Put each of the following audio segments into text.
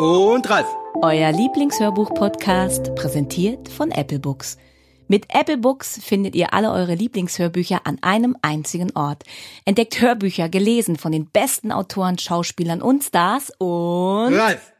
Und Ralf. Euer Lieblingshörbuch-Podcast, präsentiert von Apple Books. Mit Apple Books findet ihr alle eure Lieblingshörbücher an einem einzigen Ort. Entdeckt Hörbücher gelesen von den besten Autoren, Schauspielern und Stars und Ralf.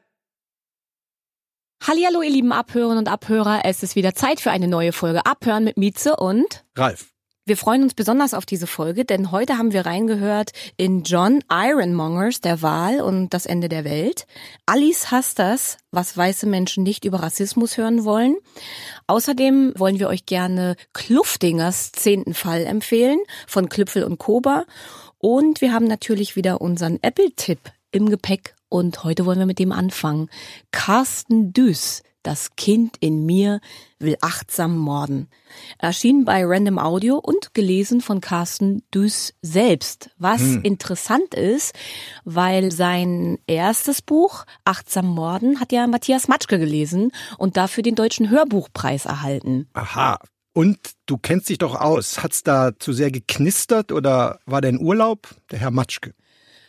Hallihallo, ihr lieben Abhörerinnen und Abhörer. Es ist wieder Zeit für eine neue Folge Abhören mit Mieze und Ralf. Wir freuen uns besonders auf diese Folge, denn heute haben wir reingehört in John Ironmongers Der Wahl und das Ende der Welt. Alice hasst das, was weiße Menschen nicht über Rassismus hören wollen. Außerdem wollen wir euch gerne Kluftingers zehnten Fall empfehlen von Klüpfel und Koba. Und wir haben natürlich wieder unseren Apple-Tipp im Gepäck und heute wollen wir mit dem anfangen. Carsten Düß, das Kind in mir will achtsam morden. Erschienen bei Random Audio und gelesen von Carsten Düß selbst. Was interessant ist, weil sein erstes Buch, Achtsam Morden, hat ja Matthias Matschke gelesen und dafür den Deutschen Hörbuchpreis erhalten. Aha. Und du kennst dich doch aus. Hat's da zu sehr geknistert oder war der in Urlaub? Der Herr Matschke.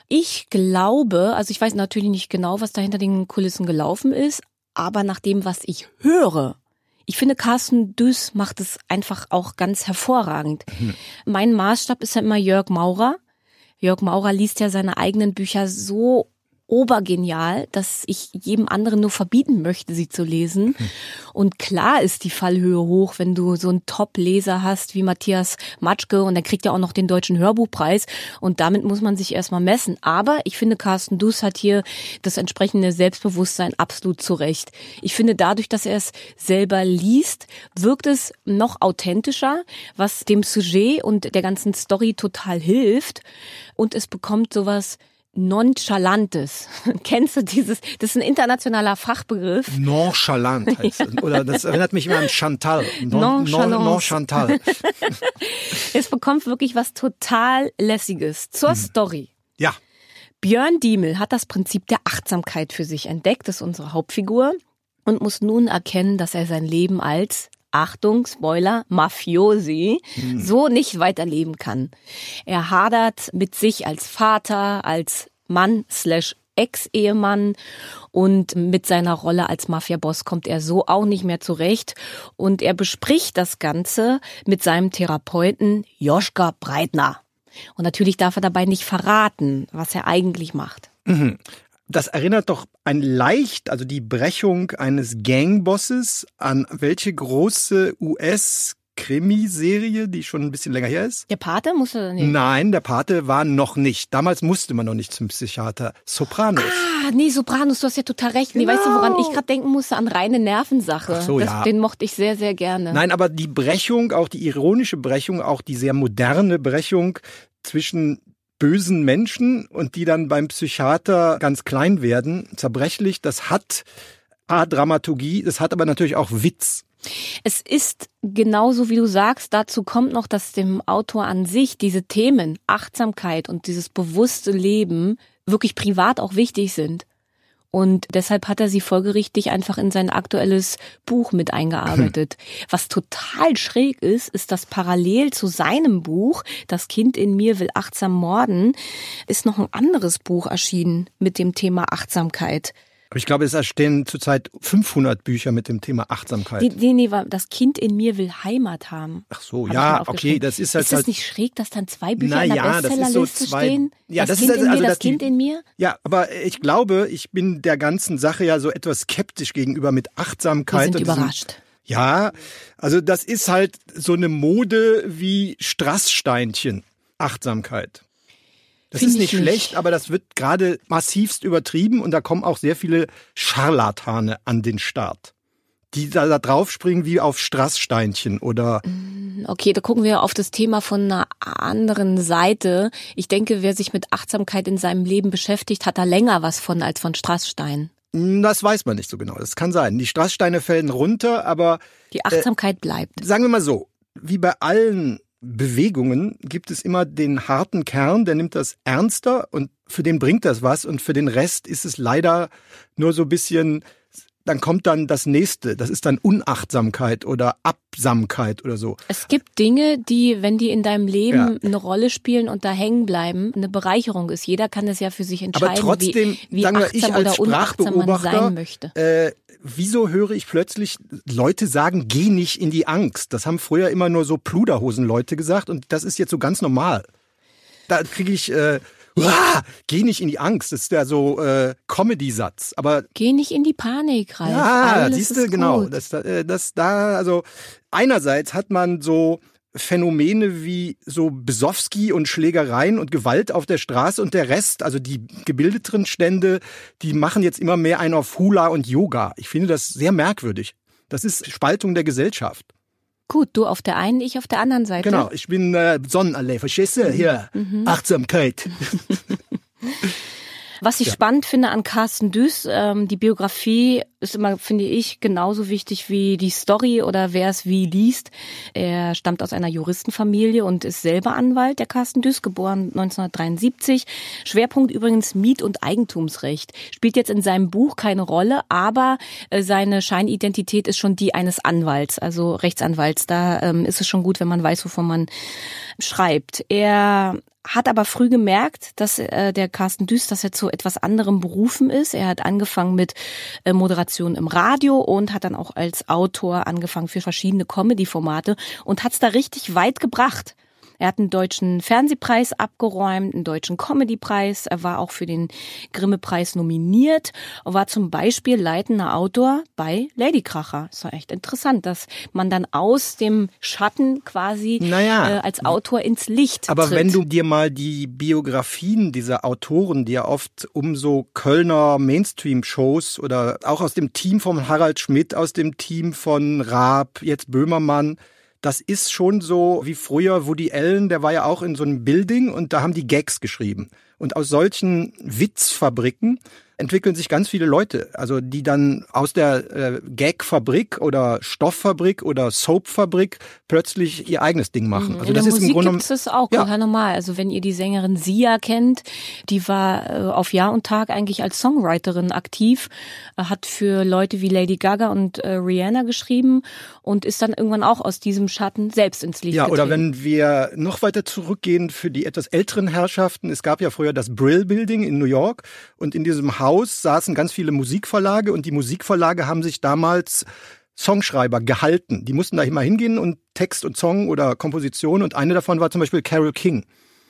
Ich glaube, also ich weiß natürlich nicht genau, was da hinter den Kulissen gelaufen ist, aber nach dem, was ich höre, ich finde, Carsten Düß macht es einfach auch ganz hervorragend. Mein Maßstab ist ja immer Jörg Maurer. Jörg Maurer liest ja seine eigenen Bücher so obergenial, dass ich jedem anderen nur verbieten möchte, sie zu lesen. Und klar ist die Fallhöhe hoch, wenn du so einen Top-Leser hast wie Matthias Matschke und der kriegt ja auch noch den Deutschen Hörbuchpreis und damit muss man sich erstmal messen. Aber ich finde, Carsten Dus hat hier das entsprechende Selbstbewusstsein absolut zurecht. Ich finde, dadurch, dass er es selber liest, wirkt es noch authentischer, was dem Sujet und der ganzen Story total hilft. Und es bekommt sowas Nonchalantes. Kennst du dieses? Das ist ein internationaler Fachbegriff. Nonchalant heißt es. Oder das erinnert mich immer an Chantal. Non, non, Nonchantal. Es bekommt wirklich was total lässiges zur Story. Ja. Björn Diemel hat das Prinzip der Achtsamkeit für sich entdeckt, das ist unsere Hauptfigur, und muss nun erkennen, dass er sein Leben als Achtung, Spoiler, Mafiosi, so nicht weiterleben kann. Er hadert mit sich als Vater, als Mann slash Ex-Ehemann und mit seiner Rolle als Mafiaboss kommt er so auch nicht mehr zurecht und er bespricht das Ganze mit seinem Therapeuten Joschka Breitner. Und natürlich darf er dabei nicht verraten, was er eigentlich macht. Das erinnert doch ein leicht, also die Brechung eines Gangbosses an welche große US Krimiserie, die schon ein bisschen länger her ist? Der Pate musste nee. Nein, der Pate war noch nicht. Damals musste man noch nicht zum Psychiater. Sopranos. Ah, nee, Sopranos, du hast ja total recht. Nee, weißt du, woran ich gerade denken musste? An reine Nervensache. Ach so, das, ja. Den mochte ich sehr, sehr gerne. Nein, aber die Brechung, auch die ironische Brechung, auch die sehr moderne Brechung zwischen bösen Menschen und die dann beim Psychiater ganz klein werden, zerbrechlich, das hat A, Dramaturgie, das hat aber natürlich auch Witz. Es ist genauso, wie du sagst, dazu kommt noch, dass dem Autor an sich diese Themen, Achtsamkeit und dieses bewusste Leben wirklich privat auch wichtig sind. Und deshalb hat er sie folgerichtig einfach in sein aktuelles Buch mit eingearbeitet. Was total schräg ist, ist, dass parallel zu seinem Buch, Das Kind in mir will achtsam morden, ist noch ein anderes Buch erschienen mit dem Thema Achtsamkeit. Aber ich glaube, es entstehen zurzeit 500 Bücher mit dem Thema Achtsamkeit. Nee, nee, nee, das Kind in mir will Heimat haben. Ach so, Hab ich ja, okay, das ist halt Ist das halt- nicht schräg, dass dann zwei Bücher Na in der ja, das ist so Bestsellerliste zwei- stehen? Ja, das, das ist Kind also- in mir, also, das dass die- Kind in mir? Ja, aber ich glaube, ich bin der ganzen Sache ja so etwas skeptisch gegenüber mit Wir Achtsamkeit. sind und diesem- überrascht. Ja, also das ist halt so eine Mode wie Strasssteinchen. Achtsamkeit. Das Find ist ich nicht nicht. schlecht, aber das wird gerade massivst übertrieben und da kommen auch sehr viele Scharlatane an den Start. die da, da draufspringen wie auf Strasssteinchen oder. Mm, okay, da gucken wir auf das Thema von einer anderen Seite. Ich denke, wer sich mit Achtsamkeit in seinem Leben beschäftigt, hat da länger was von als von Strassstein. Mm, das weiß man nicht so genau. Das kann sein. Die Strasssteine fällen runter, aber. Die Achtsamkeit äh, bleibt. Sagen wir mal so. Wie bei allen Bewegungen gibt es immer den harten Kern, der nimmt das ernster und für den bringt das was und für den Rest ist es leider nur so ein bisschen dann kommt dann das nächste. Das ist dann Unachtsamkeit oder Absamkeit oder so. Es gibt Dinge, die, wenn die in deinem Leben ja. eine Rolle spielen und da hängen bleiben, eine Bereicherung ist. Jeder kann das ja für sich entscheiden, Aber trotzdem, wie, wie achtsam ich als man sein möchte. Äh, wieso höre ich plötzlich Leute sagen, geh nicht in die Angst? Das haben früher immer nur so Pluderhosen-Leute gesagt und das ist jetzt so ganz normal. Da kriege ich äh, Uah, geh nicht in die Angst. Das ist ja so äh, Comedy-Satz. Aber geh nicht in die Panik rein. Ja, siehst du, genau. Das, äh, das da, also einerseits hat man so Phänomene wie so Besowski und Schlägereien und Gewalt auf der Straße und der Rest, also die gebildeteren Stände, die machen jetzt immer mehr ein auf Hula und Yoga. Ich finde das sehr merkwürdig. Das ist Spaltung der Gesellschaft. Gut, du auf der einen, ich auf der anderen Seite. Genau, ich bin äh, Sonnenallee, verstehst du? Hier, mhm. Achtsamkeit. Was ich ja. spannend finde an Carsten Düß, ähm, die Biografie ist immer, finde ich, genauso wichtig wie die Story oder wer es wie liest. Er stammt aus einer Juristenfamilie und ist selber Anwalt, der Carsten Düß, geboren 1973. Schwerpunkt übrigens Miet- und Eigentumsrecht. Spielt jetzt in seinem Buch keine Rolle, aber äh, seine Scheinidentität ist schon die eines Anwalts, also Rechtsanwalts. Da ähm, ist es schon gut, wenn man weiß, wovon man schreibt. Er hat aber früh gemerkt, dass äh, der Carsten Düst, dass er zu etwas anderem berufen ist. Er hat angefangen mit äh, Moderation im Radio und hat dann auch als Autor angefangen für verschiedene Comedy-Formate und hat es da richtig weit gebracht. Er hat einen deutschen Fernsehpreis abgeräumt, einen deutschen Comedypreis. Er war auch für den Grimme-Preis nominiert und war zum Beispiel leitender Autor bei Ladykracher. Das war echt interessant, dass man dann aus dem Schatten quasi naja, äh, als Autor ins Licht Aber tritt. wenn du dir mal die Biografien dieser Autoren, die ja oft um so Kölner Mainstream-Shows oder auch aus dem Team von Harald Schmidt, aus dem Team von Raab, jetzt Böhmermann, das ist schon so wie früher Woody Allen, der war ja auch in so einem Building und da haben die Gags geschrieben. Und aus solchen Witzfabriken entwickeln sich ganz viele Leute, also die dann aus der äh, Gag-Fabrik oder Stofffabrik oder Soap-Fabrik plötzlich ihr eigenes Ding machen. Mhm. Also In das der ist Musik im Grunde gibt es auch ja. normal. Also wenn ihr die Sängerin Sia kennt, die war äh, auf Jahr und Tag eigentlich als Songwriterin aktiv, äh, hat für Leute wie Lady Gaga und äh, Rihanna geschrieben und ist dann irgendwann auch aus diesem Schatten selbst ins Licht Ja, getreten. oder wenn wir noch weiter zurückgehen für die etwas älteren Herrschaften, es gab ja früher das Brill Building in New York und in diesem Haus Haus saßen ganz viele Musikverlage und die Musikverlage haben sich damals Songschreiber gehalten. Die mussten da immer hingehen und Text und Song oder Komposition und eine davon war zum Beispiel Carol King,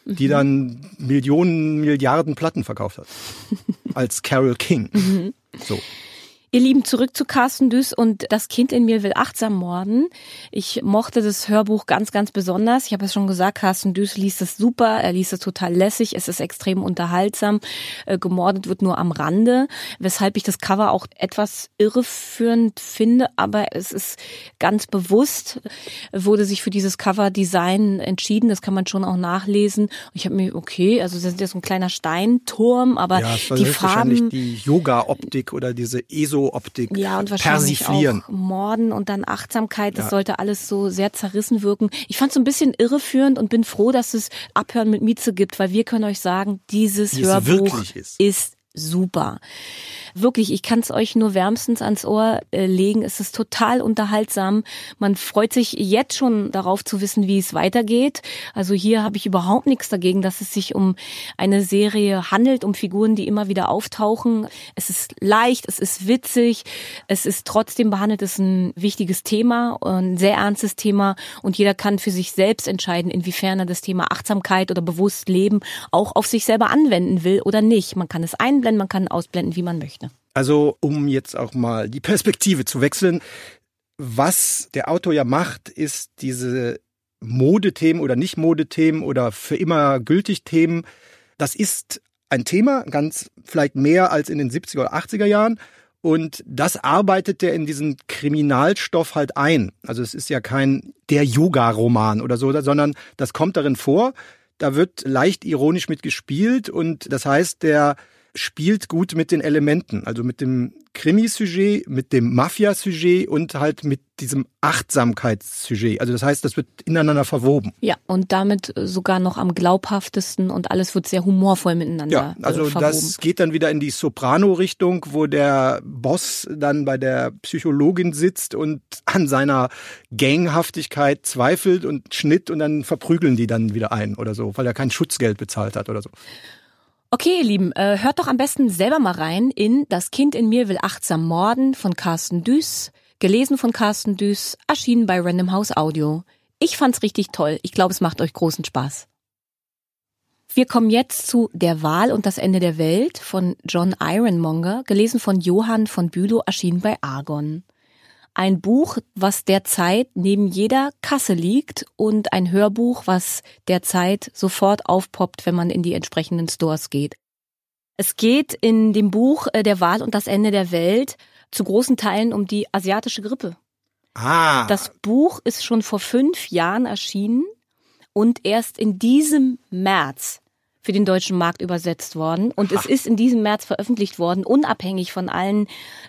die mhm. dann Millionen, Milliarden Platten verkauft hat. Als Carol King. Mhm. So. Ihr Lieben, zurück zu Carsten Düss und Das Kind in mir will achtsam morden. Ich mochte das Hörbuch ganz, ganz besonders. Ich habe es schon gesagt, Carsten Düss liest es super, er liest es total lässig, es ist extrem unterhaltsam. Äh, gemordet wird nur am Rande, weshalb ich das Cover auch etwas irreführend finde, aber es ist ganz bewusst, wurde sich für dieses Cover-Design entschieden. Das kann man schon auch nachlesen. Ich habe mir, okay, also das ist ja so ein kleiner Steinturm, aber ja, die Farben... die Yoga-Optik oder diese ESO Optik ja, und wahrscheinlich persiflieren. Auch Morden und dann Achtsamkeit, das ja. sollte alles so sehr zerrissen wirken. Ich fand es ein bisschen irreführend und bin froh, dass es Abhören mit Mieze gibt, weil wir können euch sagen, dieses Wie Hörbuch ist. ist super. Wirklich, ich kann es euch nur wärmstens ans Ohr äh, legen. Es ist total unterhaltsam. Man freut sich jetzt schon darauf zu wissen, wie es weitergeht. Also hier habe ich überhaupt nichts dagegen, dass es sich um eine Serie handelt, um Figuren, die immer wieder auftauchen. Es ist leicht, es ist witzig, es ist trotzdem behandelt, es ist ein wichtiges Thema, ein sehr ernstes Thema und jeder kann für sich selbst entscheiden, inwiefern er das Thema Achtsamkeit oder bewusst Leben auch auf sich selber anwenden will oder nicht. Man kann es einblenden, man kann ausblenden, wie man möchte. Also um jetzt auch mal die Perspektive zu wechseln, was der Autor ja macht, ist diese Modethemen oder nicht Modethemen oder für immer gültig Themen. Das ist ein Thema, ganz vielleicht mehr als in den 70er oder 80er Jahren. Und das arbeitet er in diesen Kriminalstoff halt ein. Also es ist ja kein der Yoga-Roman oder so, sondern das kommt darin vor. Da wird leicht ironisch mitgespielt und das heißt, der spielt gut mit den Elementen, also mit dem Krimi-Sujet, mit dem Mafia-Sujet und halt mit diesem Achtsamkeitssujet. Also das heißt, das wird ineinander verwoben. Ja, und damit sogar noch am glaubhaftesten und alles wird sehr humorvoll miteinander Ja, also äh, verwoben. das geht dann wieder in die Soprano-Richtung, wo der Boss dann bei der Psychologin sitzt und an seiner Ganghaftigkeit zweifelt und Schnitt und dann verprügeln die dann wieder ein oder so, weil er kein Schutzgeld bezahlt hat oder so. Okay, ihr Lieben, äh, hört doch am besten selber mal rein in Das Kind in mir will achtsam morden von Carsten Düß, gelesen von Carsten Düß, erschienen bei Random House Audio. Ich fand's richtig toll. Ich glaube, es macht euch großen Spaß. Wir kommen jetzt zu Der Wahl und das Ende der Welt von John Ironmonger, gelesen von Johann von Bülow, erschienen bei Argon. Ein Buch, was derzeit neben jeder Kasse liegt und ein Hörbuch, was derzeit sofort aufpoppt, wenn man in die entsprechenden Stores geht. Es geht in dem Buch äh, Der Wahl und das Ende der Welt zu großen Teilen um die asiatische Grippe. Ah. Das Buch ist schon vor fünf Jahren erschienen und erst in diesem März für den deutschen Markt übersetzt worden. Und es ist in diesem März veröffentlicht worden, unabhängig von allen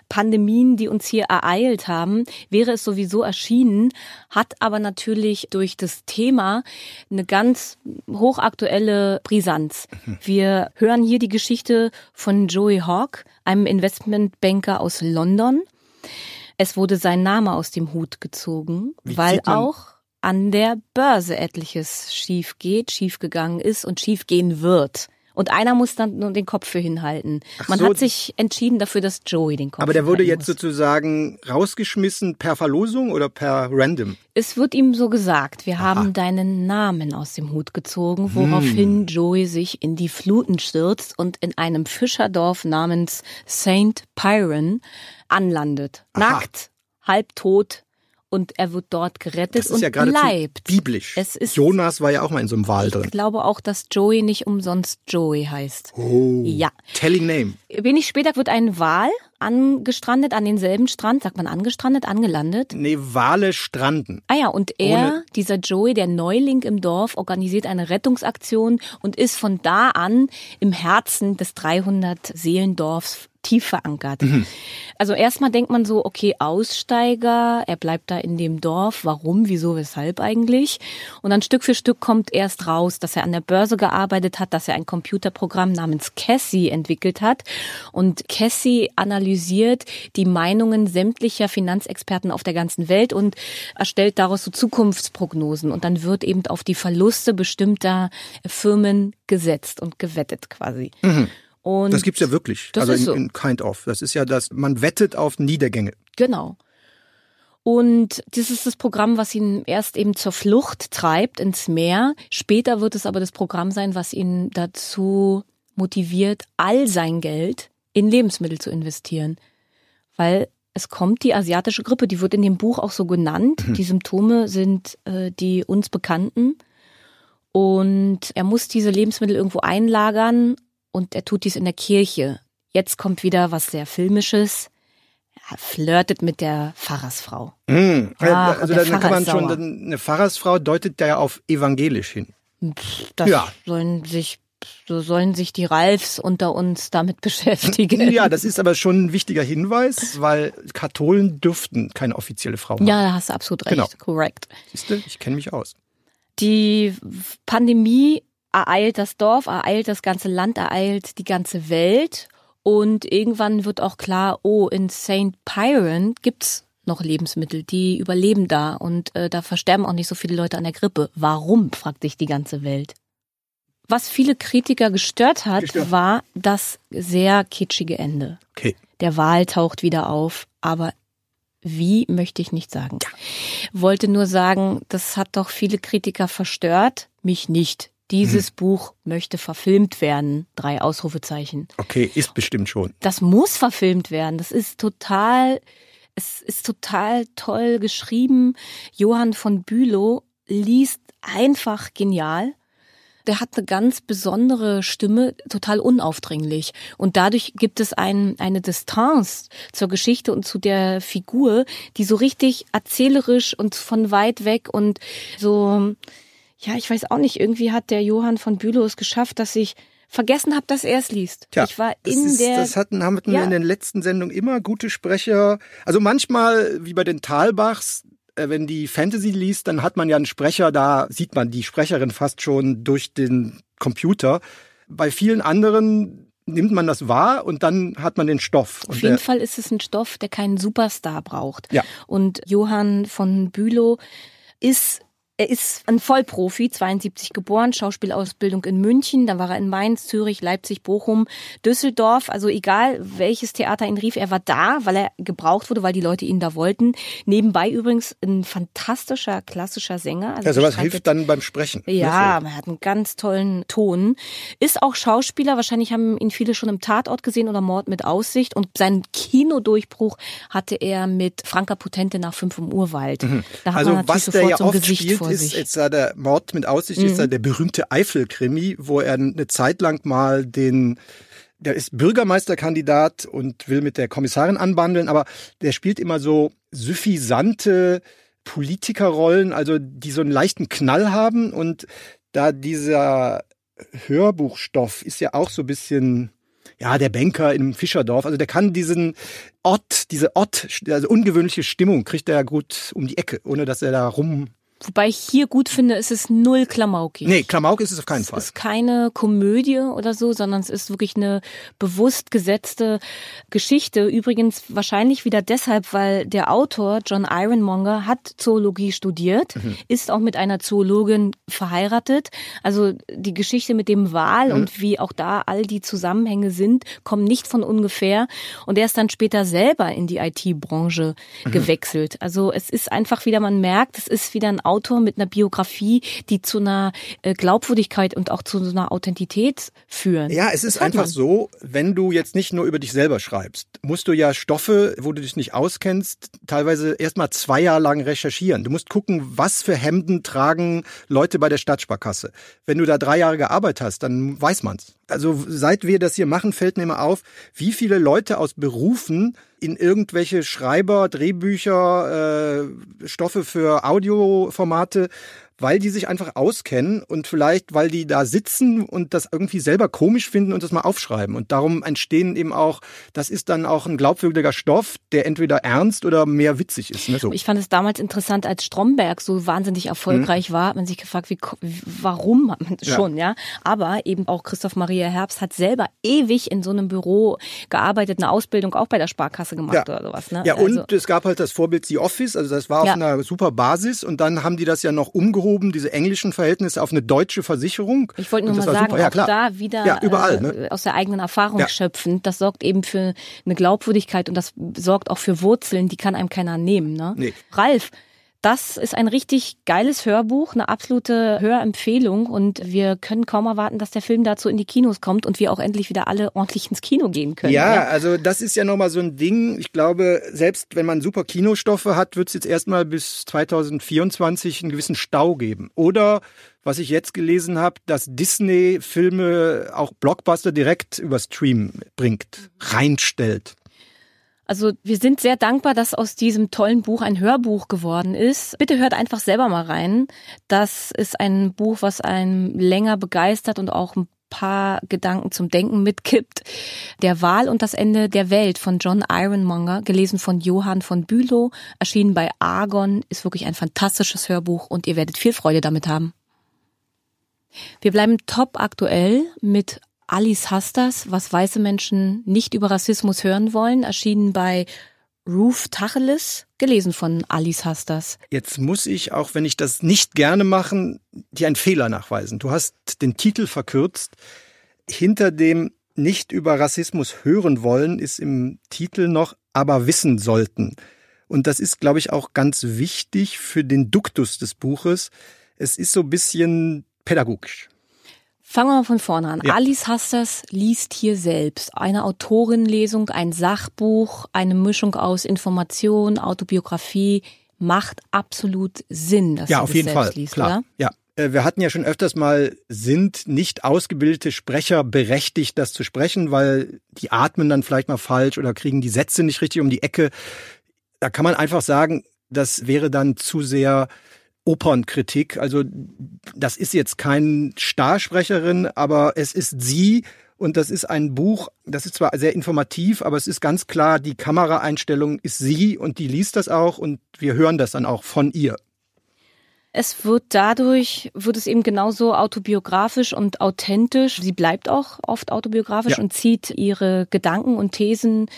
Pandemien, die uns hier ereilt haben, wäre es sowieso erschienen, hat aber natürlich durch das Thema eine ganz hochaktuelle Brisanz. Wir hören hier die Geschichte von Joey Hawk, einem Investmentbanker aus London. Es wurde sein Name aus dem Hut gezogen, Wie weil auch an der Börse etliches schief geht, schief gegangen ist und schief gehen wird. Und einer muss dann nur den Kopf für hinhalten. Ach Man so. hat sich entschieden dafür, dass Joey den Kopf Aber der wurde jetzt muss. sozusagen rausgeschmissen per Verlosung oder per Random? Es wird ihm so gesagt, wir Aha. haben deinen Namen aus dem Hut gezogen, Hm. woraufhin Joey sich in die Fluten stürzt und in einem Fischerdorf namens St. Pyron anlandet. Aha. Nackt, halbtot und er wird dort gerettet Das ist und ja bleibt. biblisch. Es ist- Jonas war ja auch mal in so einem Wal Ich drin. glaube auch, dass Joey nicht umsonst Joey heißt. Oh. Ja. Telling name. Wenig später wird ein Wal angestrandet an denselben Strand, sagt man angestrandet, angelandet. Nee, Wale stranden. Ah ja, und er, Ohne- dieser Joey, der Neuling im Dorf, organisiert eine Rettungsaktion und ist von da an im Herzen des 300-Seelendorfs tief verankert. Also erstmal denkt man so, okay, Aussteiger, er bleibt da in dem Dorf, warum, wieso, weshalb eigentlich? Und dann Stück für Stück kommt erst raus, dass er an der Börse gearbeitet hat, dass er ein Computerprogramm namens Cassie entwickelt hat. Und Cassie analysiert die Meinungen sämtlicher Finanzexperten auf der ganzen Welt und erstellt daraus so Zukunftsprognosen. Und dann wird eben auf die Verluste bestimmter Firmen gesetzt und gewettet quasi. Und Das gibt's ja wirklich. Das also ist in, so. in Kind of. Das ist ja das, man wettet auf Niedergänge. Genau. Und das ist das Programm, was ihn erst eben zur Flucht treibt ins Meer. Später wird es aber das Programm sein, was ihn dazu motiviert, all sein Geld in Lebensmittel zu investieren. Weil es kommt die asiatische Grippe, die wird in dem Buch auch so genannt. Die Symptome sind äh, die uns bekannten. Und er muss diese Lebensmittel irgendwo einlagern und er tut dies in der Kirche. Jetzt kommt wieder was sehr Filmisches. Er flirtet mit der Pfarrersfrau. Mm. Ah, also der dann kann Pfarrer man ist schon, dann- eine Pfarrersfrau deutet da ja auf evangelisch hin. Das Ja. sollen sich, so sollen sich die Ralfs unter uns damit beschäftigen. Ja, das ist aber schon ein wichtiger Hinweis, weil Katholen dürften keine offizielle Frau haben. Ja, da hast du absolut recht. Genau. Korrekt. Siehst du, ich kenne mich aus. Die Pandemie ereilt das Dorf, ereilt das ganze Land, ereilt die ganze Welt. Und irgendwann wird auch klar, oh, in St. Pyron gibt's noch Lebensmittel, die überleben da. Und äh, da versterben auch nicht so viele Leute an der Grippe. Warum, fragt sich die ganze Welt. Was viele Kritiker gestört hat, Gestört. war das sehr kitschige Ende. Okay. Der Wal taucht wieder auf, aber wie möchte ich nicht sagen. Wollte nur sagen, das hat doch viele Kritiker verstört, mich nicht. Dieses Buch möchte verfilmt werden. Drei Ausrufezeichen. Okay, ist bestimmt schon. Das muss verfilmt werden. Das ist total, es ist total toll geschrieben. Johann von Bülow liest einfach genial. Der hat eine ganz besondere Stimme, total unaufdringlich. Und dadurch gibt es ein, eine Distanz zur Geschichte und zu der Figur, die so richtig erzählerisch und von weit weg und so, ja, ich weiß auch nicht, irgendwie hat der Johann von Bülow es geschafft, dass ich vergessen habe, dass er es liest. Tja, ich war das in ist, der. Das hatten, haben wir Ja. in den letzten Sendungen immer gute Sprecher. Also manchmal, wie bei den Talbachs, äh, wenn die Fantasy liest, dann hat man ja einen Sprecher, da sieht man die Sprecherin fast schon durch den Computer. Bei vielen anderen nimmt man das wahr und dann hat man den Stoff. Auf jeden Fall ist es ein Stoff, der keinen Superstar braucht. Ja. Und Johann von Bülow ist er ist ein Vollprofi, 72 geboren, Schauspielausbildung in München, dann war er in Mainz, Zürich, Leipzig, Bochum, Düsseldorf, also egal welches Theater ihn rief, er war da, weil er gebraucht wurde, weil die Leute ihn da wollten. Nebenbei übrigens ein fantastischer klassischer Sänger. Also ja, sowas hilft dann beim Sprechen. ja, er hat einen ganz tollen Ton. Ist auch Schauspieler. Wahrscheinlich haben ihn viele schon im Tatort gesehen oder Mord mit Aussicht. Und seinen Kinodurchbruch hatte er mit Franka Potente nach fünf im Urwald. Da hat Also man natürlich was der sofort ja oft Gesicht spielt, vor ist. Mhm. jetzt da der Mord mit Aussicht, ist da der berühmte Eifel-Krimi, wo er eine Zeit lang mal den der ist Bürgermeisterkandidat und will mit der Kommissarin anbandeln, aber der spielt immer so suffisante Politikerrollen, also die so einen leichten Knall haben und da dieser Hörbuchstoff ist ja auch so ein bisschen ja, der Banker im Fischerdorf, also der kann diesen Ort, diese Ort, also ungewöhnliche Stimmung kriegt er ja gut um die Ecke, ohne dass er da rum. Wobei ich hier gut finde, es ist null Klamaukig. Nee, Klamauk ist es auf keinen Es Fall. ist keine Komödie oder so, sondern es ist wirklich eine bewusst gesetzte Geschichte. Übrigens wahrscheinlich wieder deshalb, weil der Autor John Ironmonger hat Zoologie studiert, Mhm. ist auch mit einer Zoologin verheiratet. Also die Geschichte mit dem Wal Mhm. und wie auch da all die Zusammenhänge sind, kommen nicht von ungefähr. Und er ist dann später selber in die IT-Branche Mhm. gewechselt. Also es ist einfach wieder, man merkt, es ist wieder ein Autor mit einer Biografie, die zu einer äh, Glaubwürdigkeit und auch zu einer Authentität führen. Ja, es ist einfach man. so, wenn du jetzt nicht nur über dich selber schreibst, musst du ja Stoffe, wo du dich nicht auskennst, teilweise erstmal zwei Jahre lang recherchieren. Du musst gucken, was für Hemden tragen Leute bei der Stadtsparkasse. Wenn du da drei Jahre gearbeitet hast, dann weiß man's. Also seit wir das hier machen, fällt mir immer auf, wie viele Leute aus Berufen in irgendwelche Schreiber, Drehbücher, äh, Stoffe für Audioformate, weil die sich einfach auskennen und vielleicht, weil die da sitzen und das irgendwie selber komisch finden und das mal aufschreiben. Und darum entstehen eben auch, das ist dann auch ein glaubwürdiger Stoff, der entweder ernst oder mehr witzig ist. Ne? So. Ich fand es damals interessant, als Stromberg so wahnsinnig erfolgreich war, hat man sich gefragt, wie, warum man Ja. schon, ja. Aber eben auch Christoph Maria Herbst hat selber ewig in so einem Büro gearbeitet, eine Ausbildung auch bei der Sparkasse gemacht Ja. oder sowas, ne? Ja, Also- und es gab halt das Vorbild The Office, also das war auf Ja. einer super Basis und dann haben die das ja noch umgehoben, diese englischen Verhältnisse auf eine deutsche Versicherung. Ich wollte nur mal sagen, ja, auch klar. da wieder Ja, überall, äh, ne? aus der eigenen Erfahrung Ja. schöpfend. Das sorgt eben für eine Glaubwürdigkeit und das sorgt auch für Wurzeln, die kann einem keiner nehmen. Ne? Nee. Ralf, das ist ein richtig geiles Hörbuch, eine absolute Hörempfehlung und wir können kaum erwarten, dass der Film dazu in die Kinos kommt und wir auch endlich wieder alle ordentlich ins Kino gehen können. Ja, also das ist ja nochmal so ein Ding. Ich glaube, selbst wenn man super Kinostoffe hat, wird es jetzt erstmal bis 2024 einen gewissen Stau geben. Oder, was ich jetzt gelesen habe, dass Disney Filme auch Blockbuster direkt über Stream bringt, reinstellt. Also wir sind sehr dankbar, dass aus diesem tollen Buch ein Hörbuch geworden ist. Bitte hört einfach selber mal rein. Das ist ein Buch, was einen länger begeistert und auch ein paar Gedanken zum Denken mitgibt. Der Wahl und das Ende der Welt von John Ironmonger, gelesen von Johann von Bülow, erschienen bei Argon, ist wirklich ein fantastisches Hörbuch und ihr werdet viel Freude damit haben. Wir bleiben top aktuell mit Alice Hastas, was weiße Menschen nicht über Rassismus hören wollen, erschienen bei Roof Tacheles, gelesen von Alice Hastas. Jetzt muss ich, auch wenn ich das nicht gerne machen, dir einen Fehler nachweisen. Du hast den Titel verkürzt. Hinter dem nicht über Rassismus hören wollen ist im Titel noch aber wissen sollten. Und das ist, glaube ich, auch ganz wichtig für den Duktus des Buches. Es ist so ein bisschen pädagogisch. Fangen wir mal von vorne an. Ja. Alice Hastas liest hier selbst eine Autorenlesung, ein Sachbuch, eine Mischung aus Information, Autobiografie. Macht absolut Sinn, dass Ja, auf das jeden Fall. liest, Klar. oder? Ja. Äh, wir hatten ja schon öfters mal, sind nicht ausgebildete Sprecher berechtigt, das zu sprechen, weil die atmen dann vielleicht mal falsch oder kriegen die Sätze nicht richtig um die Ecke. Da kann man einfach sagen, das wäre dann zu sehr Opernkritik. Also das ist jetzt kein Starsprecherin, aber es ist sie und das ist ein Buch, das ist zwar sehr informativ, aber es ist ganz klar, die Kameraeinstellung ist sie und die liest das auch und wir hören das dann auch von ihr. Es wird dadurch, wird es eben genauso autobiografisch und authentisch. Sie bleibt auch oft autobiografisch ja. und zieht ihre Gedanken und Thesen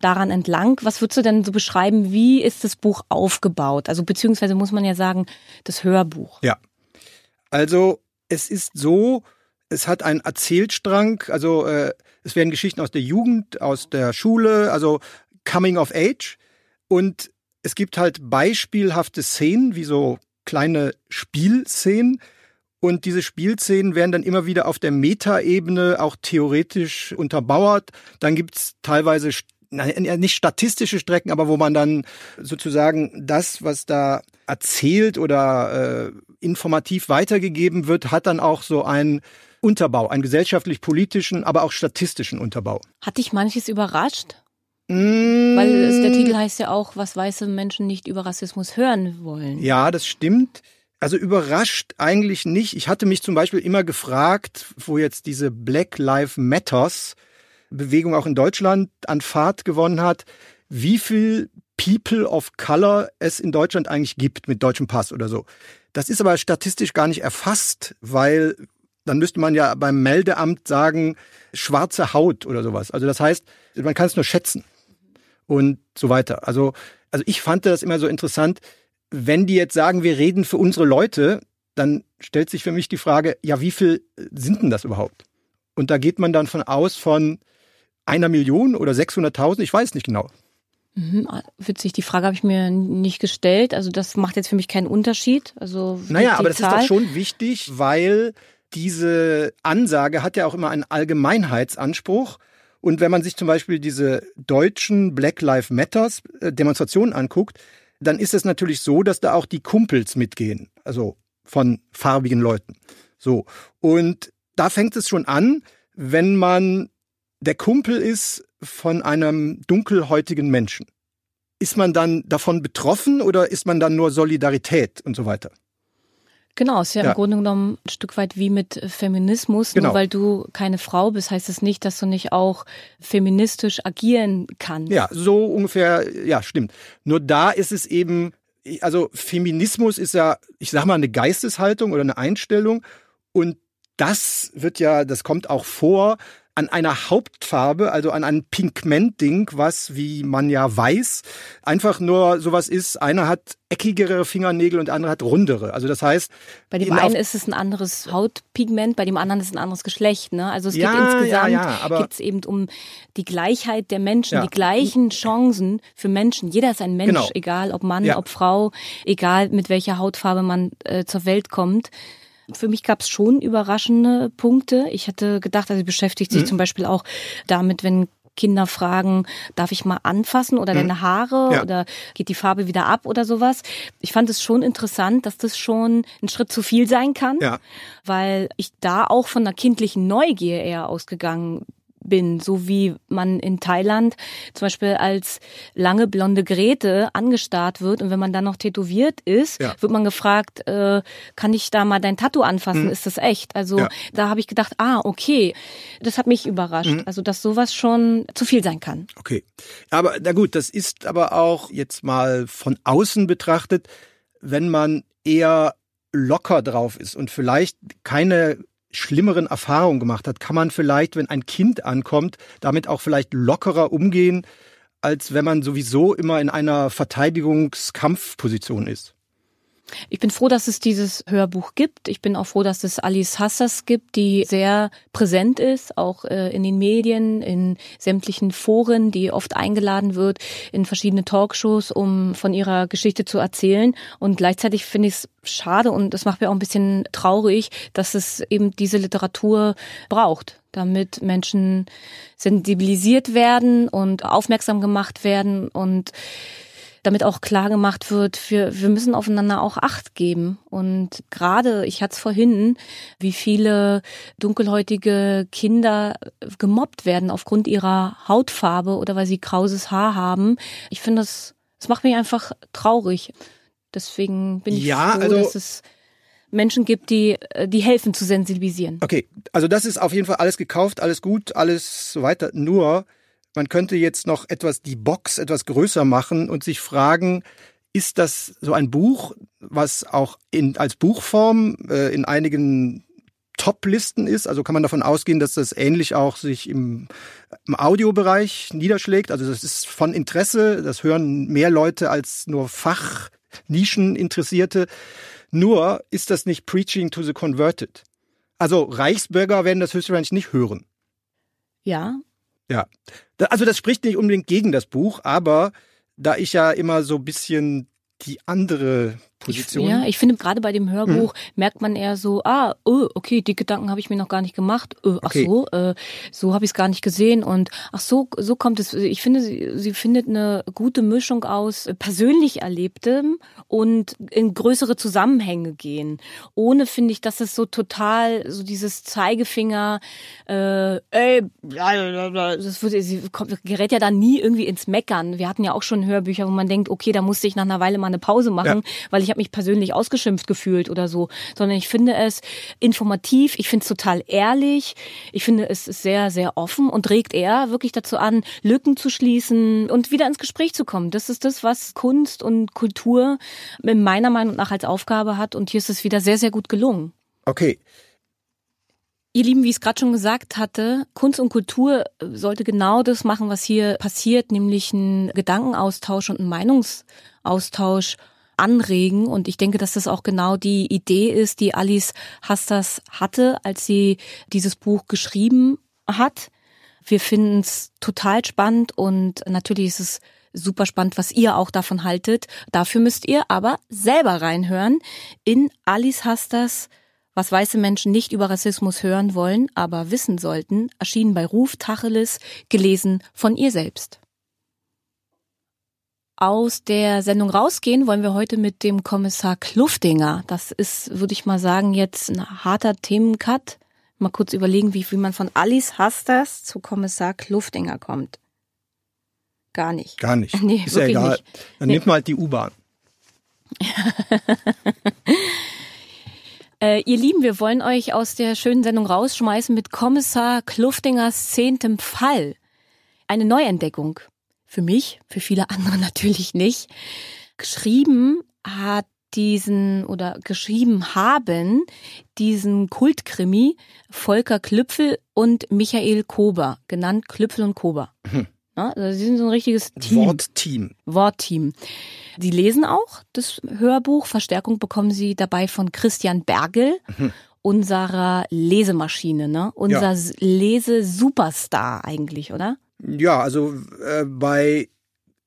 daran entlang. Was würdest du denn so beschreiben? Wie ist das Buch aufgebaut? Also beziehungsweise muss man ja sagen, das Hörbuch. Ja. Also es ist so, es hat einen Erzählstrang, also äh, es werden Geschichten aus der Jugend, aus der Schule, also Coming of Age. Und es gibt halt beispielhafte Szenen, wie so kleine Spielszenen. Und diese Spielszenen werden dann immer wieder auf der Metaebene auch theoretisch unterbauert. Dann gibt's teilweise nicht statistische Strecken, aber wo man dann sozusagen das, was da erzählt oder äh, informativ weitergegeben wird, hat dann auch so einen Unterbau, einen gesellschaftlich-politischen, aber auch statistischen Unterbau. Hat dich manches überrascht? Mm. Weil es, der Titel heißt ja auch, was weiße Menschen nicht über Rassismus hören wollen. Ja, das stimmt. Also überrascht eigentlich nicht. Ich hatte mich zum Beispiel immer gefragt, wo jetzt diese Black Lives Matters Bewegung auch in Deutschland an Fahrt gewonnen hat, wie viel People of Color es in Deutschland eigentlich gibt mit deutschem Pass oder so. Das ist aber statistisch gar nicht erfasst, weil dann müsste man ja beim Meldeamt sagen, schwarze Haut oder sowas. Also das heißt, man kann es nur schätzen und so weiter. Also, also ich fand das immer so interessant, wenn die jetzt sagen, wir reden für unsere Leute, dann stellt sich für mich die Frage, ja, wie viel sind denn das überhaupt? Und da geht man dann von aus von einer Million oder 600.000, ich weiß nicht genau. Mhm, witzig, die Frage habe ich mir nicht gestellt. Also das macht jetzt für mich keinen Unterschied. Also naja, aber das Zahl. ist doch schon wichtig, weil diese Ansage hat ja auch immer einen Allgemeinheitsanspruch. Und wenn man sich zum Beispiel diese deutschen Black Lives Matters äh, Demonstrationen anguckt, dann ist es natürlich so, dass da auch die Kumpels mitgehen, also von farbigen Leuten. So. Und da fängt es schon an, wenn man der Kumpel ist von einem dunkelhäutigen Menschen. Ist man dann davon betroffen oder ist man dann nur Solidarität und so weiter? Genau, ist ja, ja, im Grunde genommen ein Stück weit wie mit Feminismus. Genau. Nur weil du keine Frau bist, heißt es das nicht, dass du nicht auch feministisch agieren kannst. Ja, so ungefähr, ja, stimmt. Nur da ist es eben, also Feminismus ist ja, ich sag mal, eine Geisteshaltung oder eine Einstellung. Und das wird ja, das kommt auch vor, an einer Hauptfarbe, also an einem Pigment-Ding, was, wie man ja weiß, einfach nur sowas ist, einer hat eckigere Fingernägel und der andere hat rundere. Also das heißt... Bei dem einen ist es ein anderes Hautpigment, bei dem anderen ist es ein anderes Geschlecht. Ne? Also es ja, geht insgesamt, ja, ja, geht es eben um die Gleichheit der Menschen, die gleichen Chancen für Menschen. Jeder ist ein Mensch, genau. egal ob Mann, ob Frau, egal mit welcher Hautfarbe man äh, zur Welt kommt. Für mich gab es schon überraschende Punkte. Ich hatte gedacht, also sie beschäftigt sich mhm. zum Beispiel auch damit, wenn Kinder fragen, darf ich mal anfassen oder mhm. deine Haare ja. oder geht die Farbe wieder ab oder sowas. Ich fand es schon interessant, dass das schon ein Schritt zu viel sein kann, ja. weil ich da auch von einer kindlichen Neugier eher ausgegangen bin, so wie man in Thailand zum Beispiel als lange blonde Grete angestarrt wird und wenn man dann noch tätowiert ist, ja. wird man gefragt, äh, kann ich da mal dein Tattoo anfassen? Mhm. Ist das echt? Also ja. da habe ich gedacht, ah, okay, das hat mich überrascht. Mhm. Also dass sowas schon zu viel sein kann. Okay, aber na gut, das ist aber auch jetzt mal von außen betrachtet, wenn man eher locker drauf ist und vielleicht keine schlimmeren Erfahrungen gemacht hat, kann man vielleicht, wenn ein Kind ankommt, damit auch vielleicht lockerer umgehen, als wenn man sowieso immer in einer Verteidigungskampfposition ist. Ich bin froh, dass es dieses Hörbuch gibt. Ich bin auch froh, dass es Alice Hassas gibt, die sehr präsent ist, auch äh, in den Medien, in sämtlichen Foren, die oft eingeladen wird, in verschiedene Talkshows, um von ihrer Geschichte zu erzählen. Und gleichzeitig finde ich es schade und es macht mir auch ein bisschen traurig, dass es eben diese Literatur braucht damit Menschen sensibilisiert werden und aufmerksam gemacht werden und damit auch klar gemacht wird, wir, wir müssen aufeinander auch Acht geben. Und gerade, ich hatte es vorhin, wie viele dunkelhäutige Kinder gemobbt werden aufgrund ihrer Hautfarbe oder weil sie krauses Haar haben. Ich finde, das, das macht mich einfach traurig. Deswegen bin ich Ja, froh, also- dass es Menschen gibt, die, die helfen zu sensibilisieren. Okay, also das ist auf jeden Fall alles gekauft, alles gut, alles so weiter. Nur, man könnte jetzt noch etwas die Box etwas größer machen und sich fragen, ist das so ein Buch, was auch in, als Buchform äh, in einigen Top-Listen ist? Also kann man davon ausgehen, dass das ähnlich auch sich im, im Audiobereich niederschlägt? Also das ist von Interesse, das hören mehr Leute als nur Fachnischeninteressierte. Nur ist das nicht Preaching to the Converted. Also Reichsbürger werden das höchstwahrscheinlich nicht hören. Ja, Ja. Also das spricht nicht unbedingt gegen das Buch, aber da ich ja immer so ein bisschen die andere Position. Ich, ja, ich finde gerade bei dem Hörbuch merkt man eher so, ah, oh, okay, die Gedanken habe ich mir noch gar nicht gemacht. Äh, ach Okay. so, äh, so habe ich es gar nicht gesehen und ach so, so kommt es. Ich finde, sie, sie findet eine gute Mischung aus persönlich Erlebtem und in größere Zusammenhänge gehen. Ohne finde ich, dass es so total so dieses Zeigefinger, äh, ey, das wird, sie kommt, gerät ja dann nie irgendwie ins Meckern. Wir hatten ja auch schon Hörbücher, wo man denkt, okay, da musste ich nach einer Weile mal eine Pause machen, weil ich habe mich persönlich ausgeschimpft gefühlt oder so. Sondern ich finde es informativ, ich finde es total ehrlich, ich finde es ist sehr, sehr offen und regt eher wirklich dazu an, Lücken zu schließen und wieder ins Gespräch zu kommen. Das ist das, was Kunst und Kultur meiner Meinung nach als Aufgabe hat und hier ist es wieder sehr, sehr gut gelungen. Okay. Ihr Lieben, wie ich es gerade schon gesagt hatte, Kunst und Kultur sollte genau das machen, was hier passiert, nämlich einen Gedankenaustausch und einen Meinungsaustausch anregen. Und ich denke, dass das auch genau die Idee ist, die Alice Hastas hatte, als sie dieses Buch geschrieben hat. Wir finden es total spannend und natürlich ist es super spannend, was ihr auch davon haltet. Dafür müsst ihr aber selber reinhören in Alice Hastas was weiße Menschen nicht über Rassismus hören wollen, aber wissen sollten, erschienen bei Ruf Tacheles, gelesen von ihr selbst. Aus der Sendung rausgehen wollen wir heute mit dem Kommissar Kluftinger. Das ist, würde ich mal sagen, jetzt ein harter Themencut. Mal kurz überlegen, wie, wie man von Alice Hastas zu Kommissar Kluftinger kommt. Gar nicht. Gar nicht. Nee, ist ja egal. nicht. Dann Nee. nimmt man halt die U-Bahn. Äh, ihr Lieben, wir wollen euch aus der schönen Sendung rausschmeißen mit Kommissar Kluftingers zehntem Fall. Eine Neuentdeckung. Für mich, für viele andere natürlich nicht. Geschrieben hat diesen oder geschrieben haben diesen Kultkrimi Volker Klüpfel und Michael Kober, genannt Klüpfel und Kober. Ja, also sie sind so ein richtiges Team. Wortteam. Wortteam. Die lesen auch das Hörbuch. Verstärkung bekommen sie dabei von Christian Bergel, unserer Lesemaschine, ne? Unser Ja. Lese-Superstar eigentlich, oder? Ja, also äh, bei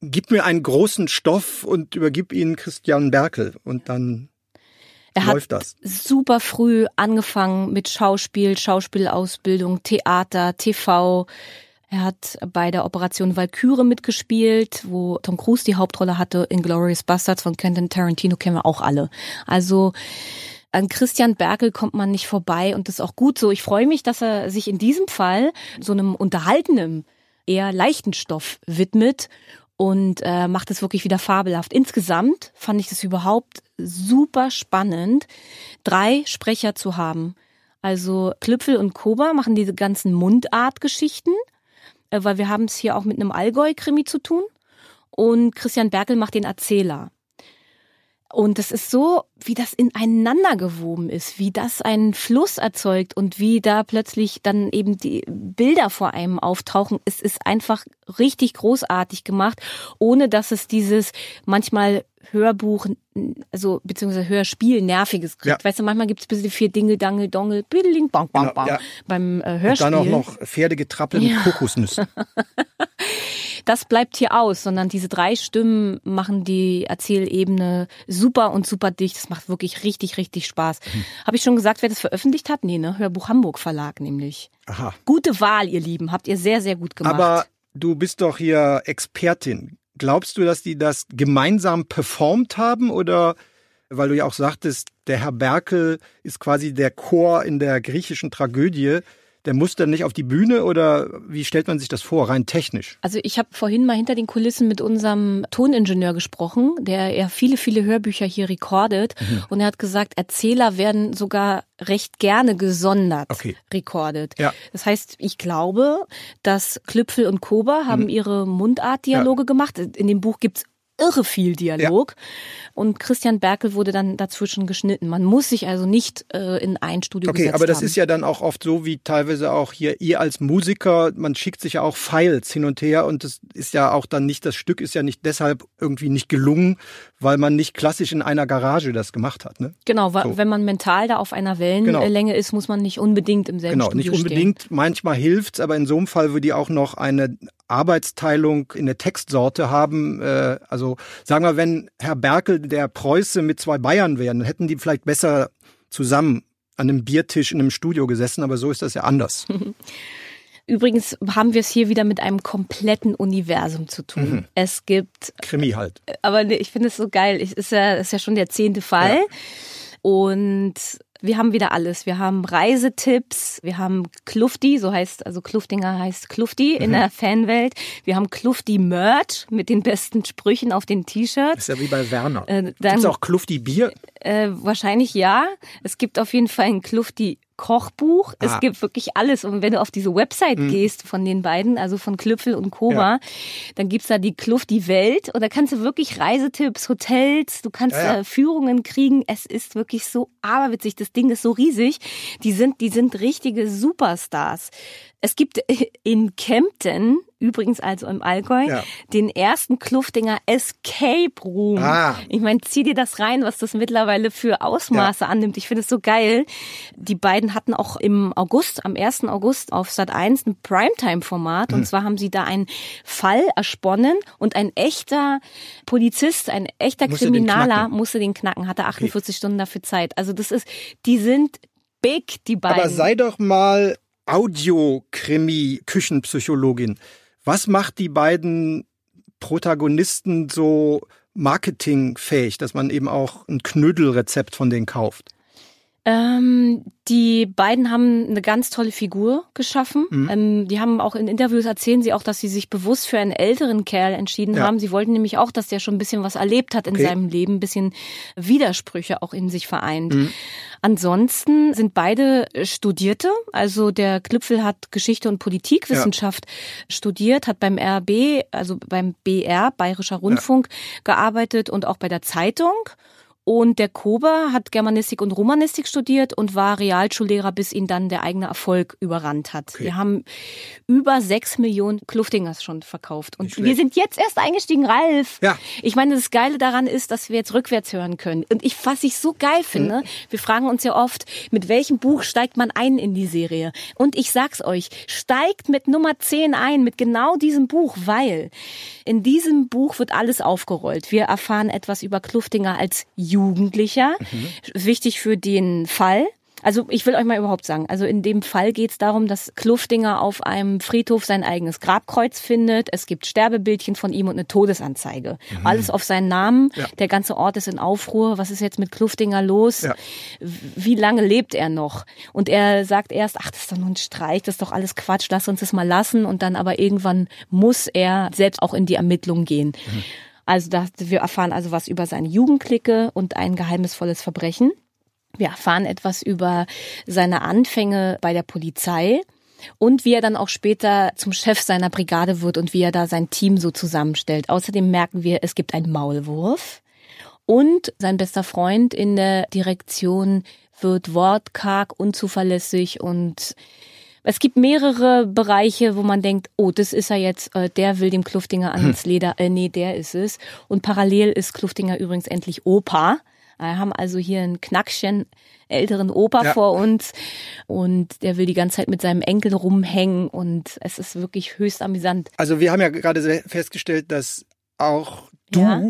Gib mir einen großen Stoff und übergib ihn Christian Berkel und dann Er hat läuft das. super früh angefangen mit Schauspiel, Schauspielausbildung, Theater, TV. Er hat bei der Operation Valkyrie mitgespielt, wo Tom Cruise die Hauptrolle hatte. In Glorious Bastards von Quentin Tarantino kennen wir auch alle. Also an Christian Berkel kommt man nicht vorbei und das ist auch gut so. Ich freue mich, dass er sich in diesem Fall so einem unterhaltenen, eher leichten Stoff widmet und äh, macht es wirklich wieder fabelhaft. Insgesamt fand ich das überhaupt super spannend, drei Sprecher zu haben. Also Klüpfel und Koba machen diese ganzen Mundartgeschichten, äh, weil wir haben es hier auch mit einem Allgäu-Krimi zu tun. Und Christian Berkel macht den Erzähler. Und das ist so, wie das ineinander gewoben ist, wie das einen Fluss erzeugt und wie da plötzlich dann eben die Bilder vor einem auftauchen. Es ist einfach richtig großartig gemacht, ohne dass es dieses manchmal Hörbuch, also beziehungsweise Hörspiel nerviges kriegt. Ja. Weißt du, manchmal gibt es bisschen viel Dingel, Dangel, Dongel, Biddling, Bang, Bang, Genau, Bang ja. beim äh, Und Hörspiel. dann auch noch Pferdegetrappel mit Kokosnüssen. das bleibt hier aus, sondern diese drei Stimmen machen die Erzählebene super und super dicht. Das macht wirklich richtig, richtig Spaß. Mhm. Habe ich schon gesagt, wer das veröffentlicht hat? Nee, ne? Hörbuch Hamburg Verlag nämlich. Aha. Gute Wahl, ihr Lieben. Habt ihr sehr, sehr gut gemacht. Aber du bist doch hier Expertin. glaubst du, dass die das gemeinsam performt haben oder weil du ja auch sagtest, der Herr Berkel ist quasi der Chor in der griechischen Tragödie der muss dann nicht auf die Bühne oder wie stellt man sich das vor, rein technisch? Also ich habe vorhin mal hinter den Kulissen mit unserem Toningenieur gesprochen, der ja viele, viele Hörbücher hier rekordet. Mhm. Und er hat gesagt, Erzähler werden sogar recht gerne gesondert okay. rekordet. Ja. Das heißt, ich glaube, dass Klüpfel und Kober haben mhm. ihre Mundartdialoge ja. gemacht. In dem Buch gibt's irre viel Dialog. Ja. Und Christian Berkel wurde dann dazwischen geschnitten. Man muss sich also nicht äh, in ein Studio Okay, aber das haben. ist ja dann auch oft so, wie teilweise auch hier ihr als Musiker, man schickt sich ja auch Files hin und her und das ist ja auch dann nicht, das Stück ist ja nicht deshalb irgendwie nicht gelungen, weil man nicht klassisch in einer Garage das gemacht hat. Ne? Genau, so. wenn man mental da auf einer Wellenlänge genau. ist, muss man nicht unbedingt im selben genau, Studio Genau, nicht unbedingt. Stehen. Manchmal hilft's, aber in so einem Fall würde die auch noch eine Arbeitsteilung in der Textsorte haben. Äh, also sagen wir, wenn Herr Berkel der Preuße mit zwei Bayern wären, dann hätten die vielleicht besser zusammen an einem Biertisch in einem Studio gesessen, aber so ist das ja anders. Übrigens haben wir es hier wieder mit einem kompletten Universum zu tun. Mhm. Es gibt Krimi halt. Aber ich finde es so geil. Es ist ja, ist ja schon der zehnte Fall. Ja. Und wir haben wieder alles. Wir haben Reisetipps, wir haben Klufti, so heißt, also Kluftinger heißt Klufti mhm. in der Fanwelt. Wir haben Klufti Merch mit den besten Sprüchen auf den T-Shirts. Ist ja wie bei Werner. Äh, Gibt es auch Klufti Bier? Äh, wahrscheinlich ja. Es gibt auf jeden Fall ein Klufti Kochbuch. Ah. Es gibt wirklich alles. Und wenn du auf diese Website mhm. gehst von den beiden, also von Klüpfel und Koma, ja. dann gibt's da die Kluft, die Welt. Und da kannst du wirklich Reisetipps, Hotels, du kannst ja, ja. Führungen kriegen. Es ist wirklich so aberwitzig. Das Ding ist so riesig. Die sind, die sind richtige Superstars. Es gibt in Kempten, übrigens also im Allgäu, ja. den ersten Kluftinger Escape Room. Ah. Ich meine, zieh dir das rein, was das mittlerweile für Ausmaße ja. annimmt. Ich finde es so geil. Die beiden hatten auch im August, am 1. August auf Sat 1 ein Primetime-Format. Mhm. Und zwar haben sie da einen Fall ersponnen und ein echter Polizist, ein echter musste Kriminaler den musste den knacken, hatte 48 okay. Stunden dafür Zeit. Also das ist, die sind big, die beiden. Aber sei doch mal Audio-Krimi-Küchenpsychologin. Was macht die beiden Protagonisten so marketingfähig, dass man eben auch ein Knödelrezept von denen kauft? Ähm, die beiden haben eine ganz tolle Figur geschaffen. Mhm. Ähm, die haben auch in Interviews erzählen sie auch, dass sie sich bewusst für einen älteren Kerl entschieden ja. haben. Sie wollten nämlich auch, dass der schon ein bisschen was erlebt hat in okay. seinem Leben, ein bisschen Widersprüche auch in sich vereint. Mhm. Ansonsten sind beide Studierte. Also der Klüpfel hat Geschichte und Politikwissenschaft ja. studiert, hat beim RB, also beim BR, Bayerischer Rundfunk, ja. gearbeitet und auch bei der Zeitung. Und der Kober hat Germanistik und Romanistik studiert und war Realschullehrer, bis ihn dann der eigene Erfolg überrannt hat. Okay. Wir haben über sechs Millionen Kluftingers schon verkauft. Und wir sind jetzt erst eingestiegen, Ralf. Ja. Ich meine, das Geile daran ist, dass wir jetzt rückwärts hören können. Und ich, was ich so geil finde, mhm. wir fragen uns ja oft, mit welchem Buch steigt man ein in die Serie? Und ich sag's euch, steigt mit Nummer 10 ein, mit genau diesem Buch, weil in diesem Buch wird alles aufgerollt. Wir erfahren etwas über Kluftinger als Jugendlicher. Mhm. Wichtig für den Fall. Also ich will euch mal überhaupt sagen, also in dem Fall geht es darum, dass Kluftinger auf einem Friedhof sein eigenes Grabkreuz findet. Es gibt Sterbebildchen von ihm und eine Todesanzeige. Mhm. Alles auf seinen Namen. Ja. Der ganze Ort ist in Aufruhr. Was ist jetzt mit Kluftinger los? Ja. Wie lange lebt er noch? Und er sagt erst, ach, das ist doch nur ein Streich, das ist doch alles Quatsch, lass uns das mal lassen. Und dann aber irgendwann muss er selbst auch in die Ermittlung gehen. Mhm. Also da, wir erfahren also was über seine Jugendklicke und ein geheimnisvolles Verbrechen. Wir erfahren etwas über seine Anfänge bei der Polizei und wie er dann auch später zum Chef seiner Brigade wird und wie er da sein Team so zusammenstellt. Außerdem merken wir, es gibt einen Maulwurf und sein bester Freund in der Direktion wird wortkarg, unzuverlässig und es gibt mehrere Bereiche, wo man denkt, oh, das ist er jetzt, äh, der will dem Kluftinger ans hm. Leder. Äh, nee, der ist es. Und parallel ist Kluftinger übrigens endlich Opa. Wir haben also hier ein Knackchen älteren Opa ja. vor uns und der will die ganze Zeit mit seinem Enkel rumhängen und es ist wirklich höchst amüsant. Also wir haben ja gerade festgestellt, dass auch du ja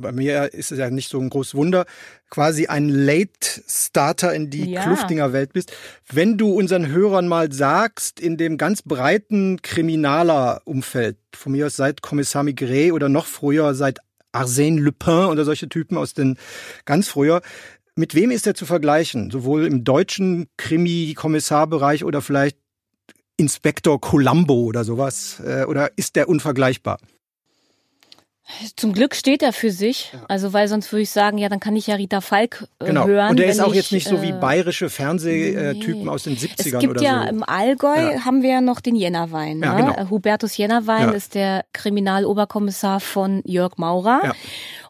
bei mir ist es ja nicht so ein großes Wunder, quasi ein Late Starter in die Ja. Kluftinger Welt bist. Wenn du unseren Hörern mal sagst, in dem ganz breiten Kriminaler-Umfeld, von mir aus seit Kommissar Migré oder noch früher seit Arsène Lupin oder solche Typen aus den ganz früher, mit wem ist er zu vergleichen? Sowohl im deutschen Krimi-Kommissarbereich oder vielleicht Inspektor Columbo oder sowas? Äh, Oder ist der unvergleichbar? Zum Glück steht er für sich. Also, weil sonst würde ich sagen, ja, dann kann ich ja Rita Falk äh, Genau. hören. Und der ist auch ich, jetzt nicht so wie äh, bayerische Fernsehtypen aus den 70ern Es gibt oder ja so. im Allgäu Ja. haben wir ja noch den Jennerwein. Ja, ne? genau. Äh, Hubertus Jennerwein Ja. ist der Kriminaloberkommissar von Jörg Maurer. Ja.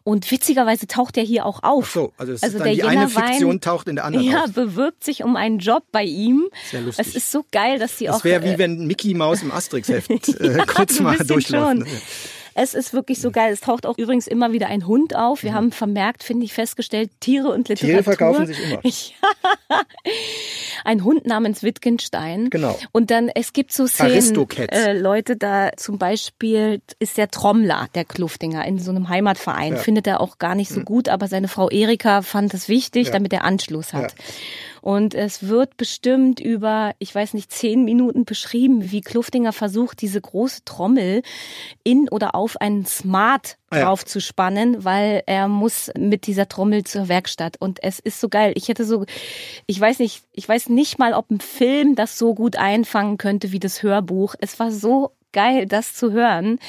Und witzigerweise taucht er hier auch auf. Ach so, also, es Also ist der dann die eine Fiktion taucht in der anderen Ja, auf. bewirbt sich um einen Job bei ihm. Sehr lustig. Es ist so geil, dass sie auch. Das wäre wie äh, wenn Mickey Maus im Asterix-Heft äh, kurz mal durchläuft. schon. Es ist wirklich so geil. Es taucht auch übrigens immer wieder ein Hund auf. Wir haben vermerkt, finde ich, festgestellt, Tiere und Literatur. Mhm. Tiere verkaufen sich immer. Ja. Ein Hund namens Wittgenstein. Genau. Und dann, es gibt so Szenen, äh, Leute, da zum Beispiel ist der Trommler, der Kluftinger, in so einem Heimatverein. Ja. Mhm. Findet er auch gar nicht so gut, aber seine Frau Erika fand es wichtig, Ja. damit er Anschluss hat. Ja. Und es wird bestimmt über, ich weiß nicht, zehn Minuten beschrieben, wie Kluftinger versucht, diese große Trommel in oder auf einen Smart Ah ja. draufzuspannen, weil er muss mit dieser Trommel zur Werkstatt. Und es ist so geil. Ich hätte so, ich weiß nicht, ich weiß nicht mal, ob ein Film das so gut einfangen könnte wie das Hörbuch. Es war so geil, das zu hören,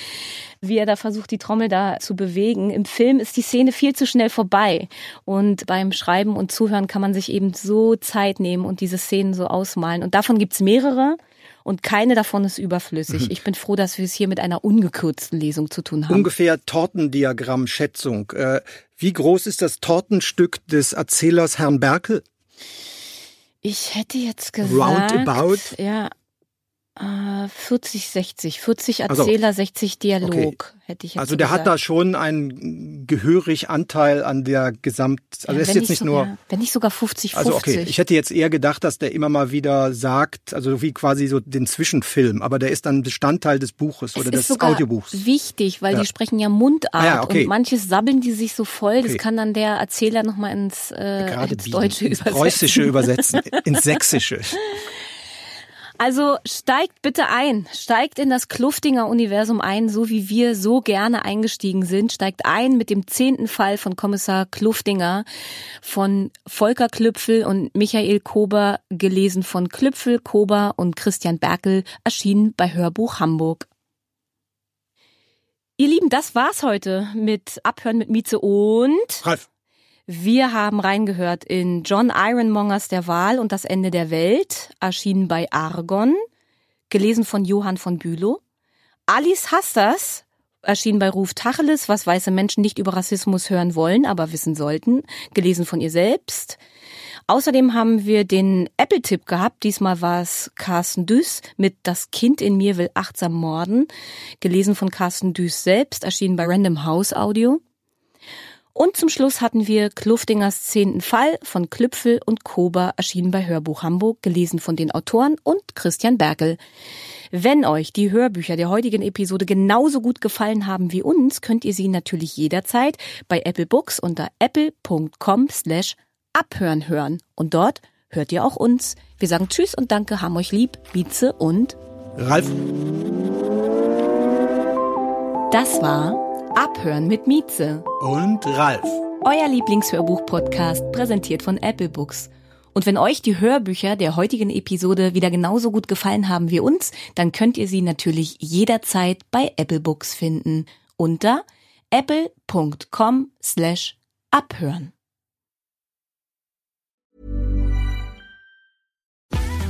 wie er da versucht, die Trommel da zu bewegen. Im Film ist die Szene viel zu schnell vorbei. Und beim Schreiben und Zuhören kann man sich eben so Zeit nehmen und diese Szenen so ausmalen. Und davon gibt's mehrere. Und keine davon ist überflüssig. Ich bin froh, dass wir es hier mit einer ungekürzten Lesung zu tun haben. Ungefähr Tortendiagramm-Schätzung. Äh, wie groß ist das Tortenstück des Erzählers Herrn Berkel? Ich hätte jetzt gesagt, Roundabout? ja, 40, 60, 40 Also, Erzähler, 60 Dialog, hätte ich jetzt Also so der hat da schon einen gehörig Anteil an der Gesamt... Also Ja, ist wenn jetzt nicht so, nur... ja, wenn nicht sogar 50, 50. Also okay, ich hätte jetzt eher gedacht, dass der immer mal wieder sagt, also wie quasi so den Zwischenfilm, aber der ist dann Bestandteil des Buches oder es des ist sogar Audiobuchs. wichtig, weil Ja. die sprechen ja Mundart Ah okay. und manches sabbeln die sich so voll, das Okay. kann dann der Erzähler nochmal ins, äh, Gerade ins Deutsche ins übersetzen. Preußische übersetzen, ins Sächsische. Also steigt bitte ein, steigt in das Kluftinger Universum ein, so wie wir so gerne eingestiegen sind. Steigt ein mit dem zehnten Fall von Kommissar Kluftinger von Volker Klüpfel und Michael Kober, gelesen von Klüpfel, Kober und Christian Berkel, erschienen bei Hörbuch Hamburg. Ihr Lieben, das war's heute mit Abhören mit Mieze und Ralf, wir haben reingehört in John Ironmongers Der Wahl und das Ende der Welt, erschienen bei Argon, gelesen von Johann von Bülow. Alice Hastas, erschienen bei Ruf Tacheles, was weiße Menschen nicht über Rassismus hören wollen, aber wissen sollten, gelesen von ihr selbst. Außerdem haben wir den Apple-Tipp gehabt. Diesmal war es Carsten Düss mit Das Kind in mir will achtsam morden, gelesen von Carsten Düss selbst, erschienen bei Random House Audio. Und zum Schluss hatten wir Kluftingers zehnten Fall von Klüpfel und Kober, erschienen bei Hörbuch Hamburg, gelesen von den Autoren und Christian Berkel. Wenn euch die Hörbücher der heutigen Episode genauso gut gefallen haben wie uns, könnt ihr sie natürlich jederzeit bei Apple Books unter apple.com slash abhören hören. Und dort hört ihr auch uns. Wir sagen Tschüss und Danke, haben euch lieb, Mieze und Ralf, das war Abhören mit Mieze. und Ralf. Euer Lieblingshörbuch-Podcast, präsentiert von Apple Books. Und wenn euch die Hörbücher der heutigen Episode wieder genauso gut gefallen haben wie uns, dann könnt ihr sie natürlich jederzeit bei Apple Books finden. Unter apple.com